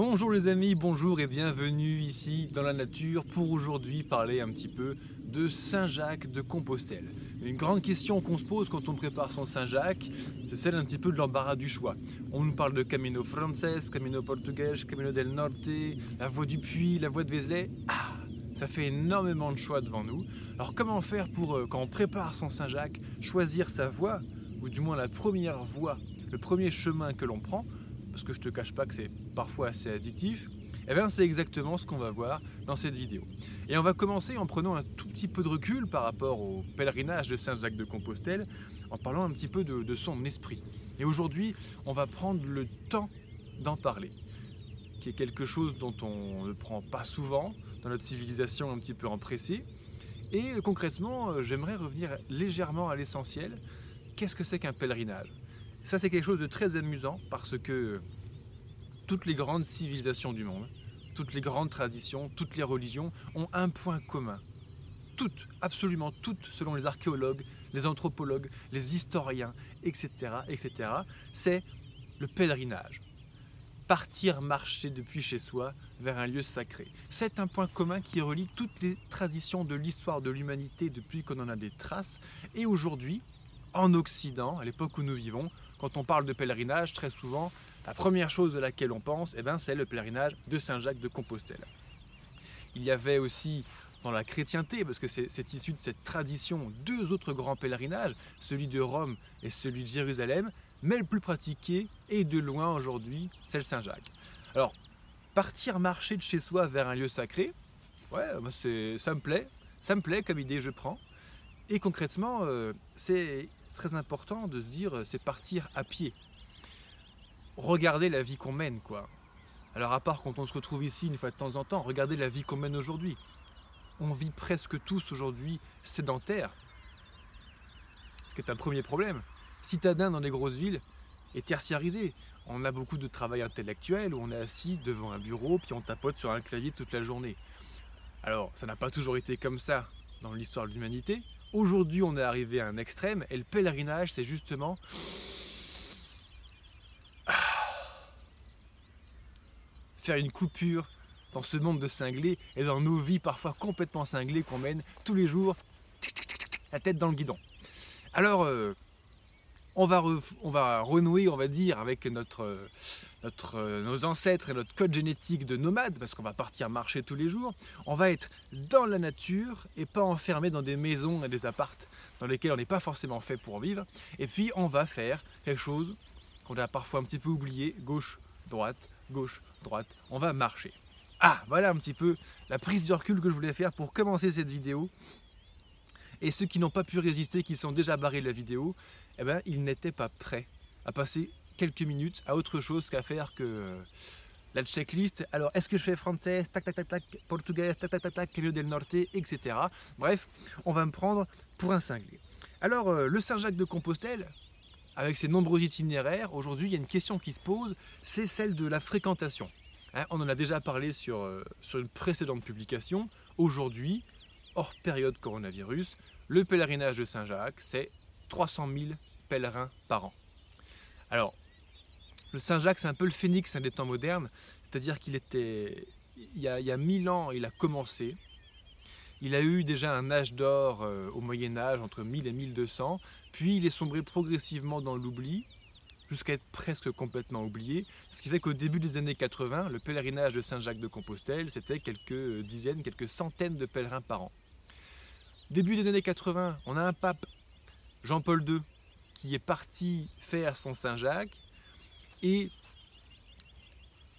Bonjour les amis, bonjour et bienvenue ici dans la nature pour aujourd'hui parler un petit peu de Saint-Jacques de Compostelle. Une grande question qu'on se pose quand on prépare son Saint-Jacques, c'est celle un petit peu de l'embarras du choix. On nous parle de Camino Frances, Camino Portugais, Camino del Norte, la voie du Puy, la voie de Vézelay. Ah, ça fait énormément de choix devant nous. Alors comment faire pour, euh, quand on prépare son Saint-Jacques, choisir sa voie, ou du moins la première voie, le premier chemin que l'on prend parce que je te cache pas que c'est parfois assez addictif, eh bien c'est exactement ce qu'on va voir dans cette vidéo. Et on va commencer en prenant un tout petit peu de recul par rapport au pèlerinage de Saint-Jacques de Compostelle, en parlant un petit peu de, de son esprit. Et aujourd'hui, on va prendre le temps d'en parler, qui est quelque chose dont on ne prend pas souvent dans notre civilisation un petit peu empressée. Et concrètement, j'aimerais revenir légèrement à l'essentiel. Qu'est-ce que c'est qu'un pèlerinage? Ça, c'est quelque chose de très amusant parce que toutes les grandes civilisations du monde, toutes les grandes traditions, toutes les religions ont un point commun. Toutes, absolument toutes, selon les archéologues, les anthropologues, les historiens, etc., etc., c'est le pèlerinage. Partir marcher depuis chez soi vers un lieu sacré. C'est un point commun qui relie toutes les traditions de l'histoire de l'humanité depuis qu'on en a des traces. Et aujourd'hui, en Occident, à l'époque où nous vivons, quand on parle de pèlerinage, très souvent, la première chose à laquelle on pense, eh ben, c'est le pèlerinage de Saint-Jacques de Compostelle. Il y avait aussi dans la chrétienté, parce que c'est issu de cette tradition, deux autres grands pèlerinages, celui de Rome et celui de Jérusalem, mais le plus pratiqué et de loin aujourd'hui, c'est le Saint-Jacques. Alors, partir marcher de chez soi vers un lieu sacré, ouais, ça me plaît, ça me plaît comme idée, je prends. Et concrètement, euh, c'est très important de se dire c'est partir à pied. Regarder la vie qu'on mène, quoi. Alors à part quand on se retrouve ici une fois de temps en temps, regardez la vie qu'on mène aujourd'hui. On vit presque tous aujourd'hui sédentaires. Ce qui est un premier problème. Citadin dans les grosses villes est tertiarisé. On a beaucoup de travail intellectuel où on est assis devant un bureau puis on tapote sur un clavier toute la journée. Alors, ça n'a pas toujours été comme ça dans l'histoire de l'humanité, Aujourd'hui, on est arrivé à un extrême et le pèlerinage, c'est justement faire une coupure dans ce monde de cinglés et dans nos vies parfois complètement cinglées qu'on mène tous les jours, la tête dans le guidon. Alors, euh, on va, renouer, on va dire, avec nos ancêtres et notre code génétique de nomade, parce qu'on va partir marcher tous les jours. On va être dans la nature et pas enfermé dans des maisons et des appartes dans lesquels on n'est pas forcément fait pour vivre. Et puis, on va faire quelque chose qu'on a parfois un petit peu oublié, gauche, droite, gauche, droite. On va marcher. Ah, voilà un petit peu la prise de recul que je voulais faire pour commencer cette vidéo. Et ceux qui n'ont pas pu résister, qui sont déjà barrés de la vidéo, eh ben, ils n'étaient pas prêts à passer quelques minutes à autre chose qu'à faire que euh, la checklist. Alors, est-ce que je fais français, tac, tac, tac, tac, portugais, tac, tac, tac, tac, Camino del Norte, etc. Bref, on va me prendre pour un cinglé. Alors, euh, le Saint-Jacques de Compostelle, avec ses nombreux itinéraires, aujourd'hui, il y a une question qui se pose, c'est celle de la fréquentation. Hein, on en a déjà parlé sur, euh, sur une précédente publication. Aujourd'hui, hors période coronavirus, le pèlerinage de Saint-Jacques, c'est 300 000 pèlerins par an. Alors, le Saint-Jacques, c'est un peu le phénix des temps modernes, c'est-à-dire qu'il était, il y, a, il 1000 ans, il a commencé. Il a eu déjà un âge d'or euh, au Moyen Âge, entre 1000 et 1200, puis il est sombré progressivement dans l'oubli, jusqu'à être presque complètement oublié, ce qui fait qu'au début des années 80, le pèlerinage de Saint-Jacques de Compostelle, c'était quelques dizaines, quelques centaines de pèlerins par an. Début des années 80, on a un pape Jean-Paul II, qui est parti faire son Saint-Jacques. Et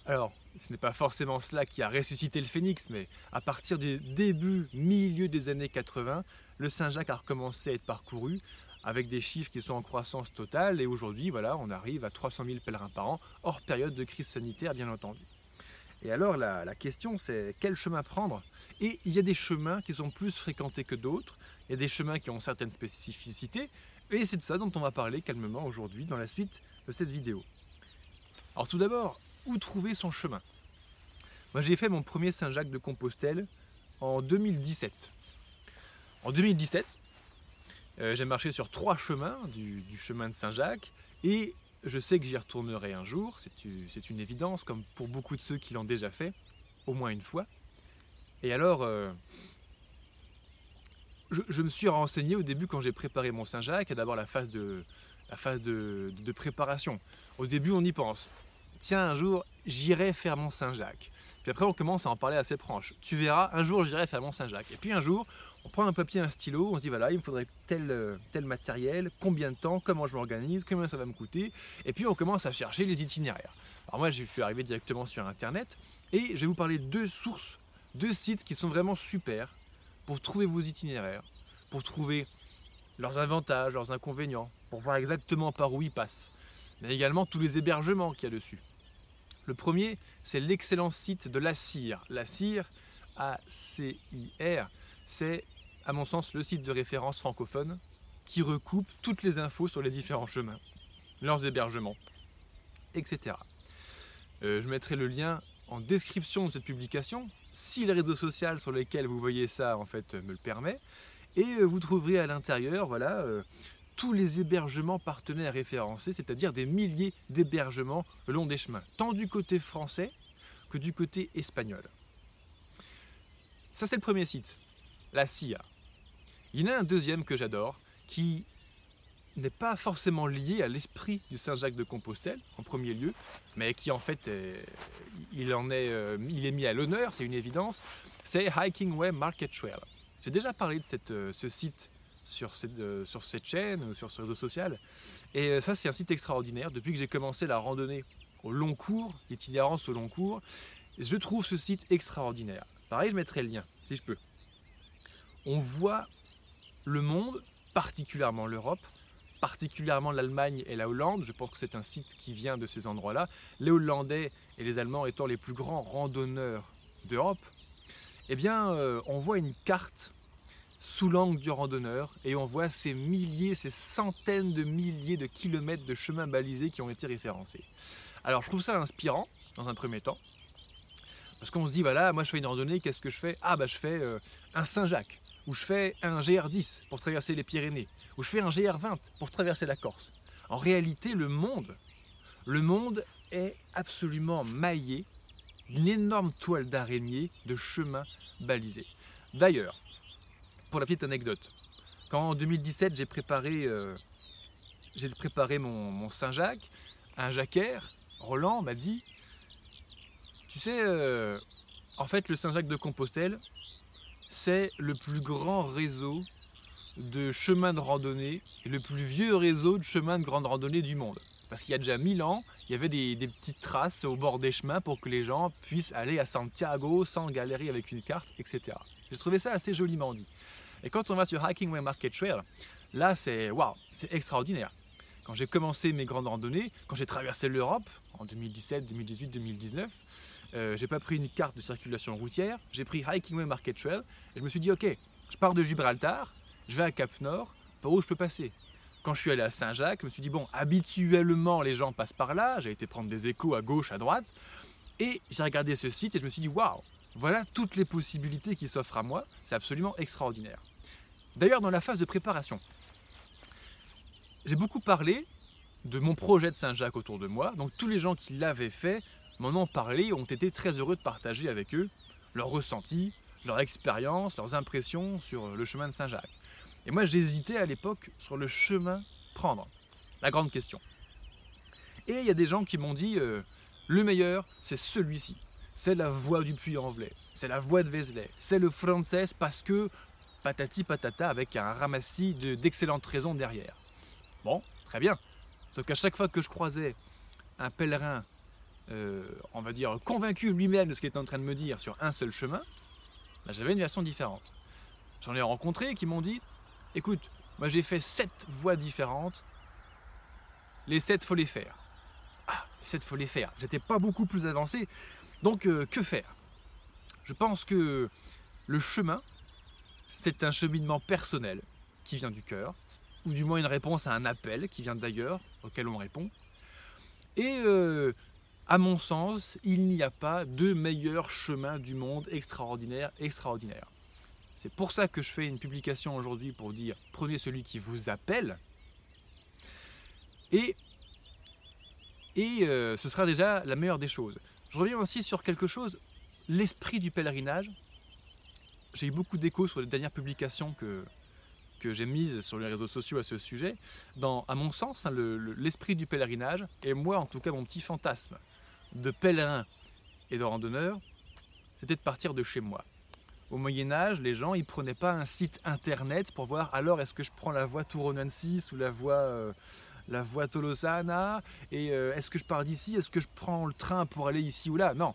alors, ce n'est pas forcément cela qui a ressuscité le phénix, mais à partir du début, milieu des années 80, le Saint-Jacques a recommencé à être parcouru avec des chiffres qui sont en croissance totale. Et aujourd'hui, voilà, on arrive à 300 000 pèlerins par an, hors période de crise sanitaire, bien entendu. Et alors, la, la question, c'est quel chemin prendre? Et il y a des chemins qui sont plus fréquentés que d'autres. Il y a des chemins qui ont certaines spécificités, et c'est de ça dont on va parler calmement aujourd'hui dans la suite de cette vidéo. Alors tout d'abord, où trouver son chemin? Moi j'ai fait mon premier Saint-Jacques de Compostelle en 2017. En 2017, euh, j'ai marché sur trois chemins du, chemin de Saint-Jacques et je sais que j'y retournerai un jour, c'est une évidence, comme pour beaucoup de ceux qui l'ont déjà fait, au moins une fois. Et alors, euh, je, me suis renseigné au début quand j'ai préparé mon Saint-Jacques, d'abord la phase, de, la phase de, préparation. Au début, on y pense. Tiens, un jour, j'irai faire mon Saint-Jacques. Puis après, on commence à en parler assez proche. Tu verras, un jour, j'irai faire mon Saint-Jacques. Et puis un jour, on prend un papier, un stylo, on se dit voilà, il me faudrait tel, euh, tel matériel, combien de temps, comment je m'organise, combien ça va me coûter. Et puis on commence à chercher les itinéraires. Alors moi, je suis arrivé directement sur Internet et je vais vous parler de deux sources, deux sites qui sont vraiment super pour trouver vos itinéraires, pour trouver leurs avantages, leurs inconvénients, pour voir exactement par où ils passent, mais également tous les hébergements qu'il y a dessus. Le premier, c'est l'excellent site de la CIR. La CIR, A-C-I-R, c'est à mon sens le site de référence francophone qui recoupe toutes les infos sur les différents chemins, leurs hébergements, etc. Euh, je mettrai le lien en description de cette publication, si le réseau social sur lequel vous voyez ça en fait me le permet, et euh, vous trouverez à l'intérieur voilà euh, tous les hébergements partenaires référencés, c'est-à-dire des milliers d'hébergements le long des chemins, tant du côté français que du côté espagnol. Ça c'est le premier site, la CIA. Il y en a un deuxième que j'adore, qui n'est pas forcément lié à l'esprit du Saint-Jacques de Compostelle, en premier lieu, mais qui en fait, il, en est, euh, il est mis à l'honneur, c'est une évidence, c'est Hiking Way Market Trail. J'ai déjà parlé de cette, euh, ce site sur cette, euh, sur cette chaîne, sur ce réseau social, et ça c'est un site extraordinaire. Depuis que j'ai commencé la randonnée au long cours, l'itinérance au long cours, je trouve ce site extraordinaire. Pareil, je mettrai le lien, si je peux. On voit le monde, particulièrement l'Europe, particulièrement l'Allemagne et la Hollande. Je pense que c'est un site qui vient de ces endroits-là. Les Hollandais et les Allemands étant les plus grands randonneurs d'Europe, eh bien, euh, on voit une carte sous l'angle du randonneur et on voit ces milliers, ces centaines de milliers de kilomètres de chemins balisés qui ont été référencés. Alors, je trouve ça inspirant dans un premier temps. Parce qu'on se dit, voilà, moi je fais une randonnée, qu'est-ce que je fais? Ah, bah je fais euh, un Saint-Jacques, ou je fais un GR10 pour traverser les Pyrénées, je fais un GR20 pour traverser la Corse. En réalité, le monde, le monde est absolument maillé d'une énorme toile d'araignée de chemins balisés. D'ailleurs, pour la petite anecdote, quand en 2017 j'ai préparé, euh, préparé mon, Saint-Jacques, un jacquaire, Roland m'a dit, tu sais, euh, en fait le Saint-Jacques de Compostelle, c'est le plus grand réseau de chemins de randonnée le plus vieux réseau de chemins de grande randonnée du monde. Parce qu'il y a déjà 1000 ans, il y avait des, petites traces au bord des chemins pour que les gens puissent aller à Santiago sans galérer avec une carte, etc. J'ai trouvé ça assez joliment dit. Et quand on va sur Hiking Way Market Trail, là c'est waouh, c'est extraordinaire. Quand j'ai commencé mes grandes randonnées, quand j'ai traversé l'Europe en 2017, 2018, 2019, euh, j'ai pas pris une carte de circulation routière, j'ai pris Hiking Way Market Trail et je me suis dit ok, je pars de Gibraltar, je vais à Cap Nord, par où je peux passer. Quand je suis allé à Saint-Jacques, je me suis dit, bon, habituellement les gens passent par là, j'ai été prendre des échos à gauche, à droite, et j'ai regardé ce site et je me suis dit, waouh, voilà toutes les possibilités qui s'offrent à moi, c'est absolument extraordinaire. D'ailleurs, dans la phase de préparation, j'ai beaucoup parlé de mon projet de Saint-Jacques autour de moi, donc tous les gens qui l'avaient fait m'en ont parlé, ont été très heureux de partager avec eux leurs ressentis, leur expérience, leurs impressions sur le chemin de Saint-Jacques. Et moi, j'hésitais à l'époque sur le chemin prendre. La grande question. Et il y a des gens qui m'ont dit euh, le meilleur, c'est celui-ci. C'est la voie du Puy-en-Velay. C'est la voie de Vézelay. C'est le français parce que patati patata avec un ramassis d'excellentes raisons derrière. Bon, très bien. Sauf qu'à chaque fois que je croisais un pèlerin, euh, on va dire, convaincu lui-même de ce qu'il était en train de me dire sur un seul chemin, bah, j'avais une version différente. J'en ai rencontré qui m'ont dit écoute, moi j'ai fait sept voies différentes. Les sept, faut les faire. Ah, les sept, faut les faire. J'étais pas beaucoup plus avancé. Donc, euh, que faire? Je pense que le chemin, c'est un cheminement personnel qui vient du cœur, ou du moins une réponse à un appel qui vient d'ailleurs, auquel on répond. Et euh, à mon sens, il n'y a pas de meilleur chemin du monde extraordinaire, extraordinaire. C'est pour ça que je fais une publication aujourd'hui pour dire prenez celui qui vous appelle. Et Et euh, ce sera déjà la meilleure des choses. Je reviens aussi sur quelque chose, l'esprit du pèlerinage. J'ai eu beaucoup d'échos sur les dernières publications que, j'ai mises sur les réseaux sociaux à ce sujet. Dans, à mon sens, hein, l'esprit du pèlerinage, et moi en tout cas mon petit fantasme de pèlerin et de randonneur, c'était de partir de chez moi. Au Moyen Âge, les gens, ils prenaient pas un site internet pour voir alors est-ce que je prends la voie Touronensis ou la voie, euh, la voie Tolosana et euh, est-ce que je pars d'ici, est-ce que je prends le train pour aller ici ou là? Non.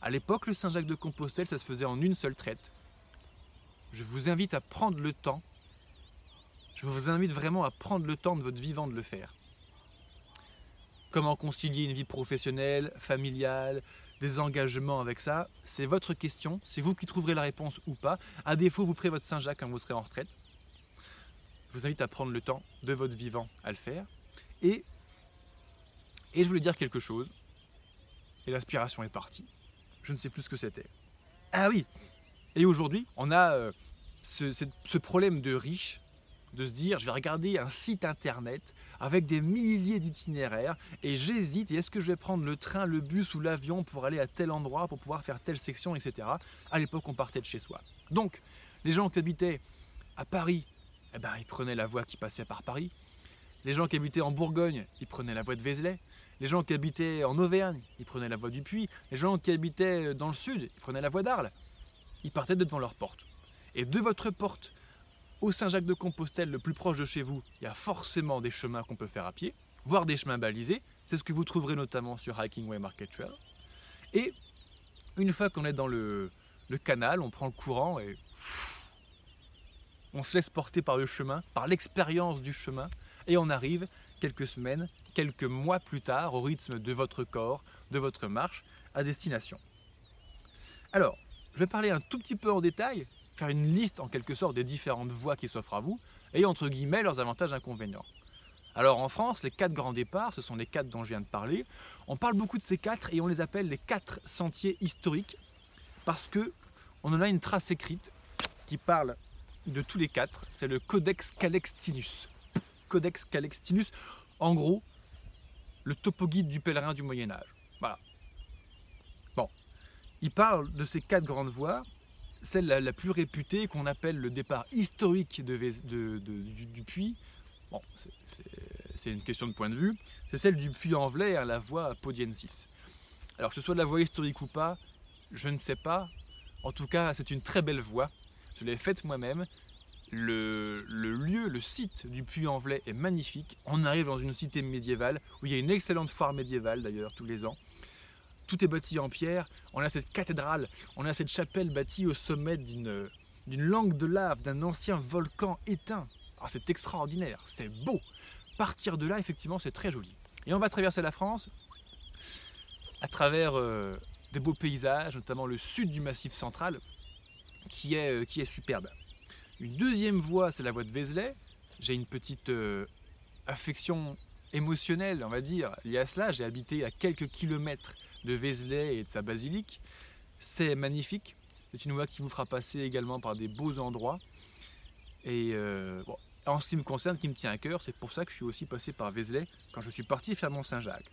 À l'époque, le Saint-Jacques de Compostelle, ça se faisait en une seule traite. Je vous invite à prendre le temps. Je vous invite vraiment à prendre le temps de votre vivant de le faire. Comment concilier une vie professionnelle, familiale, des engagements avec ça, c'est votre question, c'est vous qui trouverez la réponse ou pas. À défaut, vous ferez votre Saint-Jacques quand vous serez en retraite. Je vous invite à prendre le temps de votre vivant à le faire. Et, je voulais dire quelque chose, et l'inspiration est partie. Je ne sais plus ce que c'était. Ah oui Et aujourd'hui, on a euh, ce, ce problème de riche de se dire je vais regarder un site internet avec des milliers d'itinéraires et j'hésite est-ce que je vais prendre le train, le bus ou l'avion pour aller à tel endroit pour pouvoir faire telle section, etc. À l'époque, on partait de chez soi. Donc, les gens qui habitaient à Paris, eh ben, ils prenaient la voie qui passait par Paris. Les gens qui habitaient en Bourgogne, ils prenaient la voie de Vézelay. Les gens qui habitaient en Auvergne, ils prenaient la voie du Puy. Les gens qui habitaient dans le sud, ils prenaient la voie d'Arles. Ils partaient devant leur porte. Et de votre porte au Saint-Jacques de Compostelle, le plus proche de chez vous, il y a forcément des chemins qu'on peut faire à pied, voire des chemins balisés. C'est ce que vous trouverez notamment sur Hiking Way Market Trail. Et une fois qu'on est dans le, canal, on prend le courant et on se laisse porter par le chemin, par l'expérience du chemin, et on arrive quelques semaines, quelques mois plus tard, au rythme de votre corps, de votre marche, à destination. Alors, je vais parler un tout petit peu en détail faire une liste en quelque sorte des différentes voies qui s'offrent à vous et entre guillemets leurs avantages et inconvénients. Alors en France, les quatre grands départs, ce sont les quatre dont je viens de parler. On parle beaucoup de ces quatre et on les appelle les quatre sentiers historiques parce que on en a une trace écrite qui parle de tous les quatre. C'est le Codex Calextinus. Codex Calextinus, en gros, le topo-guide du pèlerin du Moyen Âge. Voilà. Bon, il parle de ces quatre grandes voies celle la, plus réputée qu'on appelle le départ historique du, puits, bon, c'est une question de point de vue, c'est celle du puits en velay à la voie Podiensis. Alors que ce soit de la voie historique ou pas, je ne sais pas. En tout cas, c'est une très belle voie. Je l'ai faite moi-même. Le, lieu, le site du puits en velay est magnifique. On arrive dans une cité médiévale où il y a une excellente foire médiévale d'ailleurs tous les ans tout est bâti en pierre. On a cette cathédrale, on a cette chapelle bâtie au sommet d'une langue de lave, d'un ancien volcan éteint. Ah, c'est extraordinaire, c'est beau. Partir de là, effectivement, c'est très joli. Et on va traverser la France à travers euh, des beaux paysages, notamment le sud du Massif central, qui est, euh, qui est superbe. Une deuxième voie, c'est la voie de Vézelay. J'ai une petite euh, affection émotionnelle, on va dire, liée à cela. J'ai habité à quelques kilomètres de Vézelay et de sa basilique. C'est magnifique. C'est une voie qui vous fera passer également par des beaux endroits. Et euh, en ce qui me concerne, qui me tient à cœur, c'est pour ça que je suis aussi passé par Vézelay quand je suis parti faire Mont-Saint-Jacques.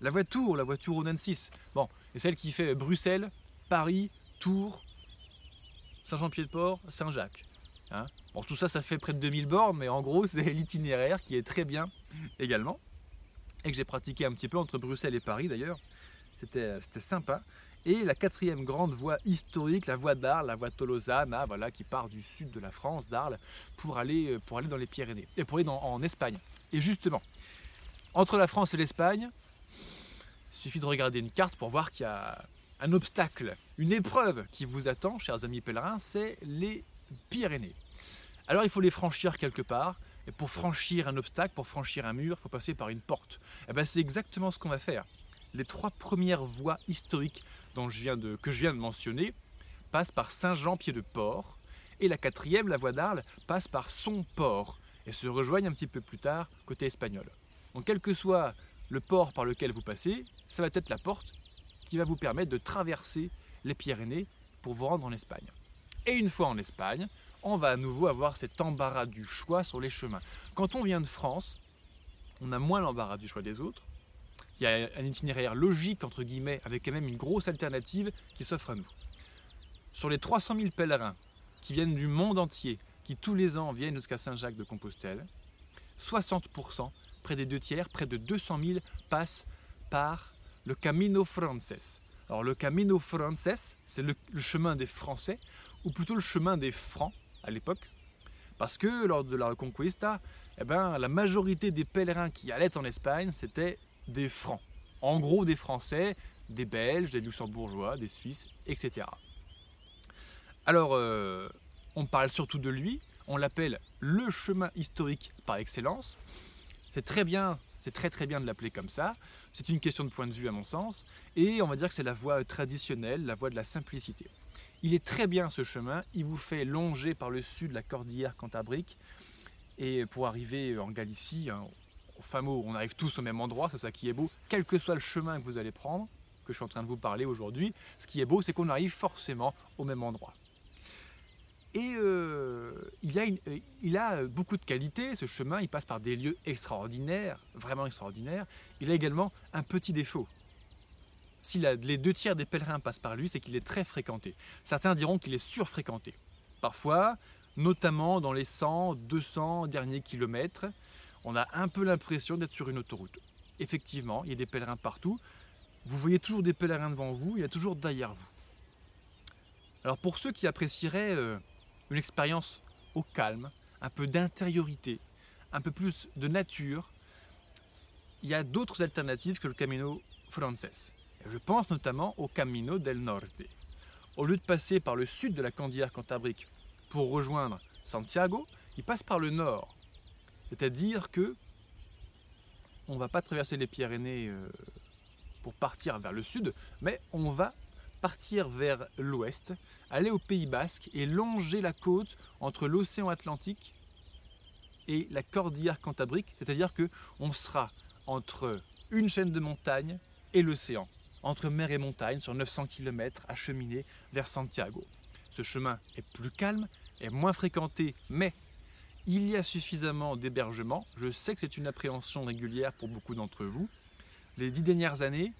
La voiture, la voiture au 6 bon, et celle qui fait Bruxelles, Paris, Tours, Saint-Jean-Pied-de-Port, Saint-Jacques. Hein bon, tout ça, ça fait près de 2000 bornes, mais en gros, c'est l'itinéraire qui est très bien également, et que j'ai pratiqué un petit peu entre Bruxelles et Paris d'ailleurs. C'était sympa. Et la quatrième grande voie historique, la voie d'Arles, la voie Tolosana, voilà, qui part du sud de la France, d'Arles, pour aller, euh, pour aller dans les Pyrénées, et pour aller en Espagne. Et justement, entre la France et l'Espagne, il suffit de regarder une carte pour voir qu'il y a un obstacle, une épreuve qui vous attend, chers amis pèlerins, c'est les Pyrénées. Alors il faut les franchir quelque part, et pour franchir un obstacle, pour franchir un mur, il faut passer par une porte. Et eh ben c'est exactement ce qu'on va faire les trois premières voies historiques dont je viens de, que je viens de mentionner passent par Saint-Jean-Pied-de-Port et la quatrième, la voie d'Arles, passe par son port et se rejoignent un petit peu plus tard côté espagnol. Donc quel que soit le port par lequel vous passez, ça va être la porte qui va vous permettre de traverser les Pyrénées pour vous rendre en Espagne. Et une fois en Espagne, on va à nouveau avoir cet embarras du choix sur les chemins. Quand on vient de France, on a moins l'embarras du choix des autres, Il y a un itinéraire logique, entre guillemets, avec quand même une grosse alternative qui s'offre à nous. Sur les 300 000 pèlerins qui viennent du monde entier, qui tous les ans viennent jusqu'à Saint-Jacques de Compostelle, 60%, près des deux tiers, près de 200 000 passent par le Camino Frances. Alors le Camino Frances, c'est le, chemin des Français, ou plutôt le chemin des Francs à l'époque, parce que lors de la Reconquista, eh ben, la majorité des pèlerins qui allaient en Espagne, c'était des Francs. En gros des Français, des Belges, des Luxembourgeois, des Suisses, etc. Alors, euh, on parle surtout de lui, on l'appelle le chemin historique par excellence. C'est très bien, c'est très très bien de l'appeler comme ça. C'est une question de point de vue à mon sens. Et on va dire que c'est la voie traditionnelle, la voie de la simplicité. Il est très bien ce chemin, il vous fait longer par le sud la cordillère cantabrique. Et pour arriver en Galicie, hein, fameux, on arrive tous au même endroit, c'est ça qui est beau, quel que soit le chemin que vous allez prendre, que je suis en train de vous parler aujourd'hui, ce qui est beau, c'est qu'on arrive forcément au même endroit. Et euh, il, a euh, il, a beaucoup de qualités, ce chemin, il passe par des lieux extraordinaires, vraiment extraordinaires. Il a également un petit défaut. Si les deux tiers des pèlerins passent par lui, c'est qu'il est très fréquenté. Certains diront qu'il est surfréquenté. Parfois, notamment dans les 100, 200 derniers kilomètres, on a un peu l'impression d'être sur une autoroute. Effectivement, il y a des pèlerins partout. Vous voyez toujours des pèlerins devant vous, il y a toujours derrière vous. Alors pour ceux qui apprécieraient euh, une expérience au calme, un peu d'intériorité, un peu plus de nature, il y a d'autres alternatives que le Camino Frances. je pense notamment au Camino del Norte. Au lieu de passer par le sud de la Cordillère Cantabrique pour rejoindre Santiago, il passe par le nord. C'est-à-dire que on ne va pas traverser les Pyrénées euh, pour partir vers le sud, mais on va partir vers l'ouest, aller au Pays Basque et longer la côte entre l'océan Atlantique et la cordillère cantabrique, c'est-à-dire que on sera entre une chaîne de montagnes et l'océan, entre mer et montagne sur 900 km à cheminer vers Santiago. Ce chemin est plus calme, est moins fréquenté, mais il y a suffisamment d'hébergements. Je sais que c'est une appréhension régulière pour beaucoup d'entre vous. Les dix dernières années,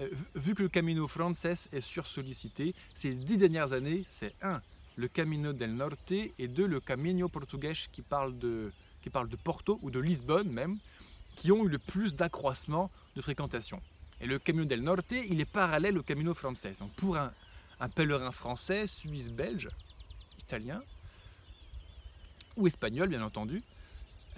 euh, vu que le Camino Frances est sursollicité, ces dix dernières années, c'est un, le Camino del Norte et deux, le Camino Portugués qui parle de, qui parle de Porto ou de Lisbonne même, qui ont eu le plus d'accroissement de fréquentation. Et le Camino del Norte, il est parallèle au Camino Frances. Donc pour un, pèlerin français, suisse, belge, italien, ou espagnol bien entendu,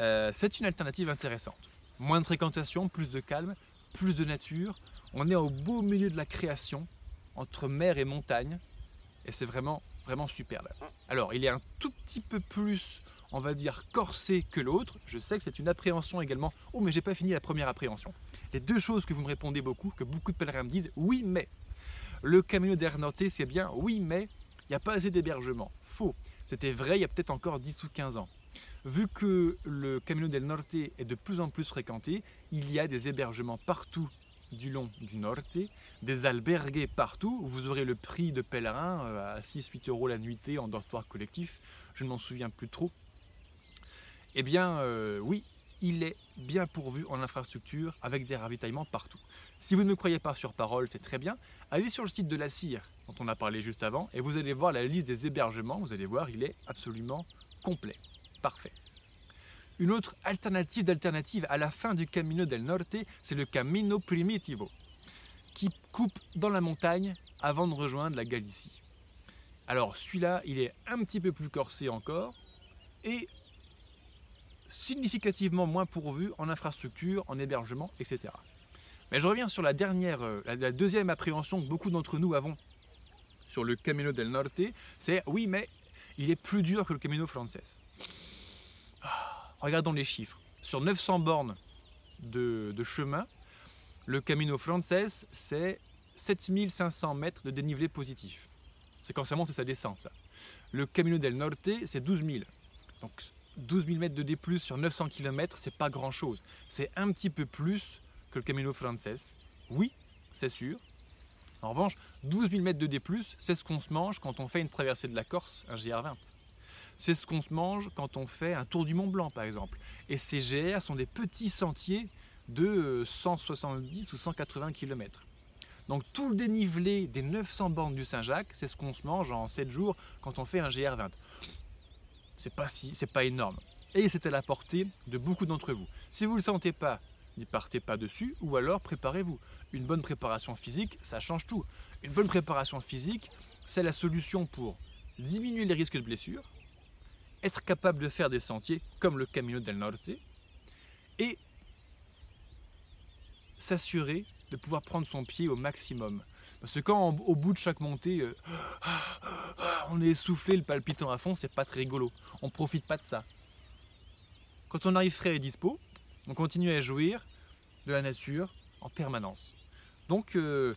euh, c'est une alternative intéressante. Moins de fréquentation, plus de calme, plus de nature, on est au beau milieu de la création, entre mer et montagne, et c'est vraiment, vraiment superbe. Alors, il est un tout petit peu plus, on va dire, corsé que l'autre. Je sais que c'est une appréhension également. Oh, mais j'ai pas fini la première appréhension. Les deux choses que vous me répondez beaucoup, que beaucoup de pèlerins me disent, oui, mais. Le Camino del Norte, c'est bien, oui, mais il n'y a pas assez d'hébergement. Faux. C'était vrai il y a peut-être encore 10 ou 15 ans. Vu que le Camino del Norte est de plus en plus fréquenté, il y a des hébergements partout du long du Norte, des albergues partout, où vous aurez le prix de pèlerin euh, à 6-8 euros la nuitée en dortoir collectif, je ne m'en souviens plus trop. Eh bien, euh, oui, il est bien pourvu en infrastructure avec des ravitaillements partout. Si vous ne me croyez pas sur parole, c'est très bien. Allez sur le site de la CIR, dont on a parlé juste avant, et vous allez voir la liste des hébergements. Vous allez voir, il est absolument complet. Parfait. Une autre alternative d'alternative à la fin du Camino del Norte, c'est le Camino Primitivo, qui coupe dans la montagne avant de rejoindre la Galicie. Alors celui-là, il est un petit peu plus corsé encore et significativement moins pourvu en infrastructure, en hébergement, etc. Mais je reviens sur la dernière, euh, la deuxième appréhension que beaucoup d'entre nous avons sur le Camino del Norte, c'est oui, mais il est plus dur que le Camino Frances. Regardons les chiffres. Sur 900 bornes de, chemin, le Camino Frances, c'est 7500 mètres de dénivelé positif. C'est quand ça monte et ça descend, ça. Le Camino del Norte, c'est 12 000. Donc 12 000 mètres de D+, sur 900 km, c'est pas grand-chose. C'est un petit peu plus que le Camino Frances. Oui, c'est sûr. En revanche, 12 000 mètres de D+, c'est ce qu'on se mange quand on fait une traversée de la Corse, un GR20. C'est ce qu'on se mange quand on fait un tour du Mont Blanc, par exemple. Et ces GR sont des petits sentiers de 170 ou 180 km. Donc tout le dénivelé des 900 bornes du Saint-Jacques, c'est ce qu'on se mange en 7 jours quand on fait un GR20. C'est pas si, c'est pas énorme. Et c'est à la portée de beaucoup d'entre vous. Si vous ne le sentez pas, n'y partez pas dessus, ou alors préparez-vous. Une bonne préparation physique, ça change tout. Une bonne préparation physique, c'est la solution pour diminuer les risques de blessures, être capable de faire des sentiers comme le Camino del Norte, et s'assurer de pouvoir prendre son pied au maximum. Parce que quand au bout de chaque montée, euh, on est essoufflé, le palpitant à fond, c'est pas très rigolo. On profite pas de ça. Quand on arrive frais et dispo, on continue à jouir de la nature en permanence. Donc, euh,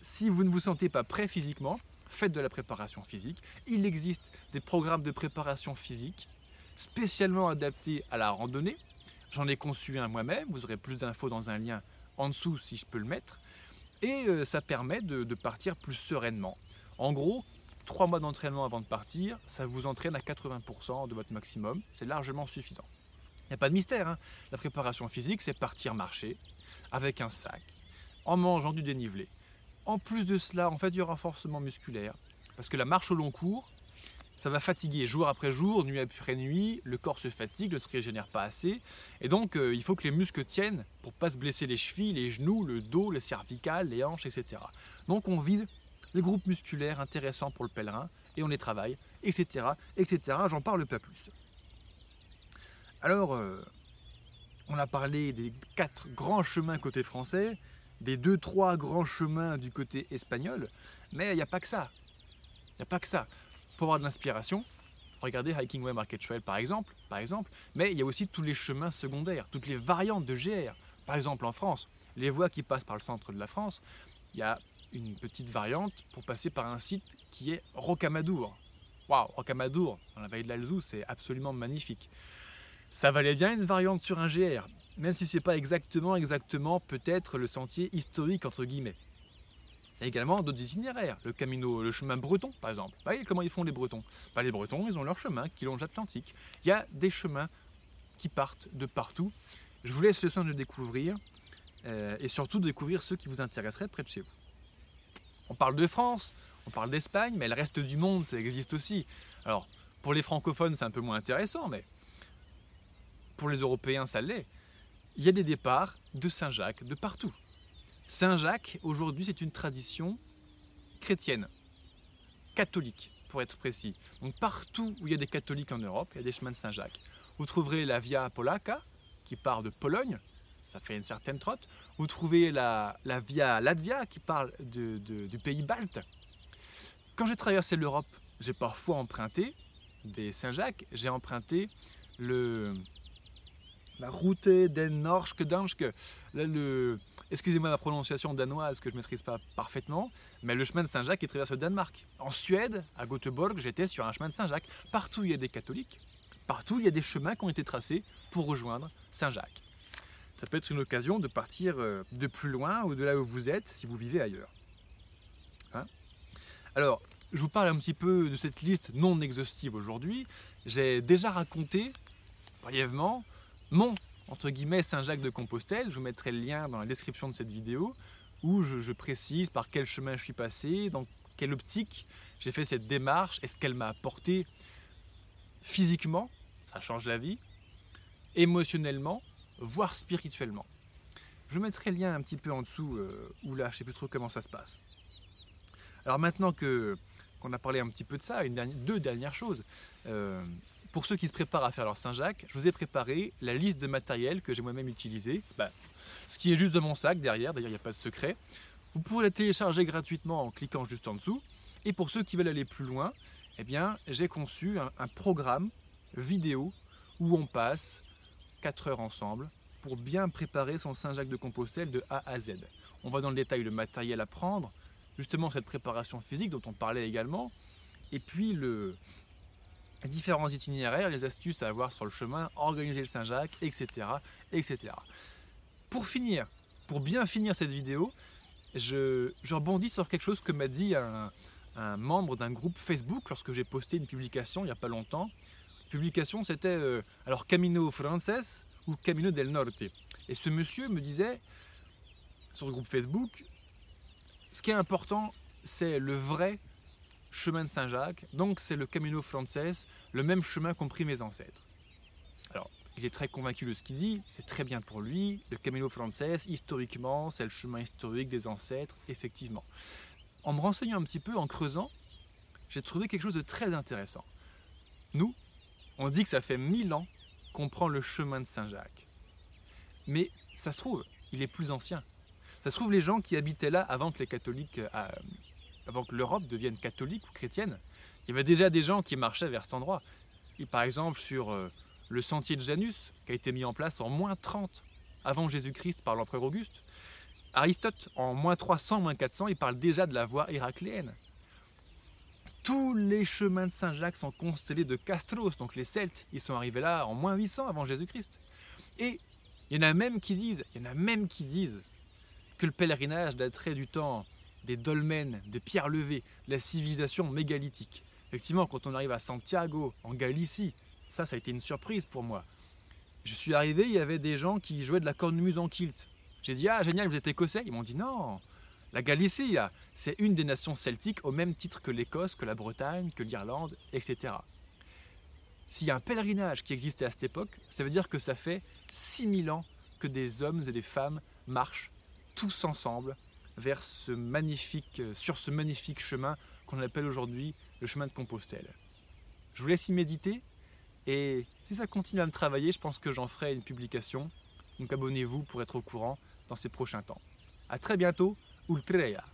si vous ne vous sentez pas prêt physiquement, faites de la préparation physique. Il existe des programmes de préparation physique spécialement adaptés à la randonnée. J'en ai conçu un moi-même, vous aurez plus d'infos dans un lien en dessous si je peux le mettre. Et euh, ça permet de, partir plus sereinement. En gros, trois mois d'entraînement avant de partir, ça vous entraîne à 80% de votre maximum. C'est largement suffisant. Il n'y a pas de mystère. Hein. La préparation physique, c'est partir marcher avec un sac, en mangeant du dénivelé. En plus de cela, on fait du renforcement musculaire. Parce que la marche au long cours, ça va fatiguer jour après jour, nuit après nuit, le corps se fatigue, ne se régénère pas assez. Et donc, euh, il faut que les muscles tiennent pour pas se blesser les chevilles, les genoux, le dos, les cervicales, les hanches, etc. Donc, on vise les groupes musculaires intéressants pour le pèlerin et on les travaille, etc. etc. J'en parle pas plus. Alors, euh, on a parlé des quatre grands chemins côté français, des deux, trois grands chemins du côté espagnol, mais il n'y a pas que ça. Il n'y a pas que ça pour avoir de l'inspiration, regardez Hiking Way Market Trail par exemple, par exemple, mais il y a aussi tous les chemins secondaires, toutes les variantes de GR. Par exemple en France, les voies qui passent par le centre de la France, il y a une petite variante pour passer par un site qui est Rocamadour. Waouh, Rocamadour, dans la vallée de l'Alzou, c'est absolument magnifique. Ça valait bien une variante sur un GR, même si c'est pas exactement, exactement peut-être le sentier historique entre guillemets. Il y a également d'autres itinéraires, le camino, le chemin breton par exemple. Voyez comment ils font les Bretons bah, Les Bretons, ils ont leur chemin qui longe l'Atlantique. Il y a des chemins qui partent de partout. Je vous laisse le soin de découvrir euh, et surtout de découvrir ceux qui vous intéresseraient près de chez vous. On parle de France, on parle d'Espagne, mais le reste du monde, ça existe aussi. Alors, pour les francophones, c'est un peu moins intéressant, mais pour les Européens, ça l'est. Il y a des départs de Saint-Jacques de partout. Saint-Jacques, aujourd'hui, c'est une tradition chrétienne, catholique, pour être précis. Donc partout où il y a des catholiques en Europe, il y a des chemins de Saint-Jacques. Vous trouverez la Via Polacca, qui part de Pologne, ça fait une certaine trotte. Vous trouvez la, Via Latvia, qui parle du pays balte. Quand j'ai traversé l'Europe, j'ai parfois emprunté des Saint-Jacques, j'ai emprunté le, la route den Norske Danske, le, excusez-moi ma prononciation danoise que je ne maîtrise pas parfaitement, mais le chemin de Saint-Jacques qui traverse le Danemark. En Suède, à Göteborg, j'étais sur un chemin de Saint-Jacques. Partout il y a des catholiques, partout il y a des chemins qui ont été tracés pour rejoindre Saint-Jacques. Ça peut être une occasion de partir euh, de plus loin ou de là où vous êtes si vous vivez ailleurs. Hein? Alors, je vous parle un petit peu de cette liste non exhaustive aujourd'hui. J'ai déjà raconté brièvement mon entre guillemets Saint-Jacques de Compostelle. Je vous mettrai le lien dans la description de cette vidéo où je, précise par quel chemin je suis passé, dans quelle optique j'ai fait cette démarche, est-ce qu'elle m'a apporté physiquement, ça change la vie, émotionnellement, voire spirituellement. Je mettrai le lien un petit peu en dessous, euh, ou là, je ne sais plus trop comment ça se passe. Alors maintenant que qu'on a parlé un petit peu de ça, deux dernières choses. Euh, pour ceux qui se préparent à faire leur Saint-Jacques, je vous ai préparé la liste de matériel que j'ai moi-même utilisé. Bah, ce qui est juste de mon sac derrière, d'ailleurs il n'y a pas de secret. Vous pourrez la télécharger gratuitement en cliquant juste en dessous. Et pour ceux qui veulent aller plus loin, eh bien, j'ai conçu un, un, programme vidéo où on passe 4 heures ensemble pour bien préparer son Saint-Jacques de Compostelle de A à Z. On va dans le détail le matériel à prendre, justement cette préparation physique dont on parlait également, et puis le, différents itinéraires, les astuces à avoir sur le chemin, organiser le Saint-Jacques, etc., etc. Pour finir, pour bien finir cette vidéo, je, rebondis sur quelque chose que m'a dit un, membre d'un groupe Facebook lorsque j'ai posté une publication il n'y a pas longtemps. Publication c'était euh, alors Camino Frances ou Camino del Norte. Et ce monsieur me disait, sur ce groupe Facebook, ce qui est important, c'est le vrai chemin de Saint-Jacques, donc c'est le Camino Frances, le même chemin qu'ont pris mes ancêtres. Alors, il est très convaincu de ce qu'il dit, c'est très bien pour lui, le Camino Frances, historiquement, c'est le chemin historique des ancêtres, effectivement. En me renseignant un petit peu, en creusant, j'ai trouvé quelque chose de très intéressant. Nous, on dit que ça fait mille ans qu'on prend le chemin de Saint-Jacques. Mais ça se trouve, il est plus ancien. Ça se trouve, les gens qui habitaient là avant que les catholiques, euh, avant que l'Europe devienne catholique ou chrétienne, il y avait déjà des gens qui marchaient vers cet endroit. Et par exemple, sur euh, le sentier de Janus, qui a été mis en place en moins 30 avant Jésus-Christ par l'empereur Auguste, Aristote, en moins 300, moins 400, il parle déjà de la voie héracléenne. Tous les chemins de Saint-Jacques sont constellés de Castros, donc les Celtes, ils sont arrivés là en moins 800 avant Jésus-Christ. Et il y en a même qui disent, il y en a même qui disent que le pèlerinage daterait du temps des dolmens, des pierres levées, la civilisation mégalithique. Effectivement, quand on arrive à Santiago, en Galicie, ça, ça a été une surprise pour moi. Je suis arrivé, il y avait des gens qui jouaient de la cornemuse en kilt. J'ai dit, ah génial, vous êtes écossais Ils m'ont dit, non, la Galicie, c'est une des nations celtiques au même titre que l'Écosse, que la Bretagne, que l'Irlande, etc. S'il y a un pèlerinage qui existait à cette époque, ça veut dire que ça fait 6000 ans que des hommes et des femmes marchent tous ensemble vers ce magnifique, euh, sur ce magnifique chemin qu'on appelle aujourd'hui le chemin de Compostelle. Je vous laisse y méditer et si ça continue à me travailler, je pense que j'en ferai une publication. Donc abonnez-vous pour être au courant dans ces prochains temps. A très bientôt, Ultreya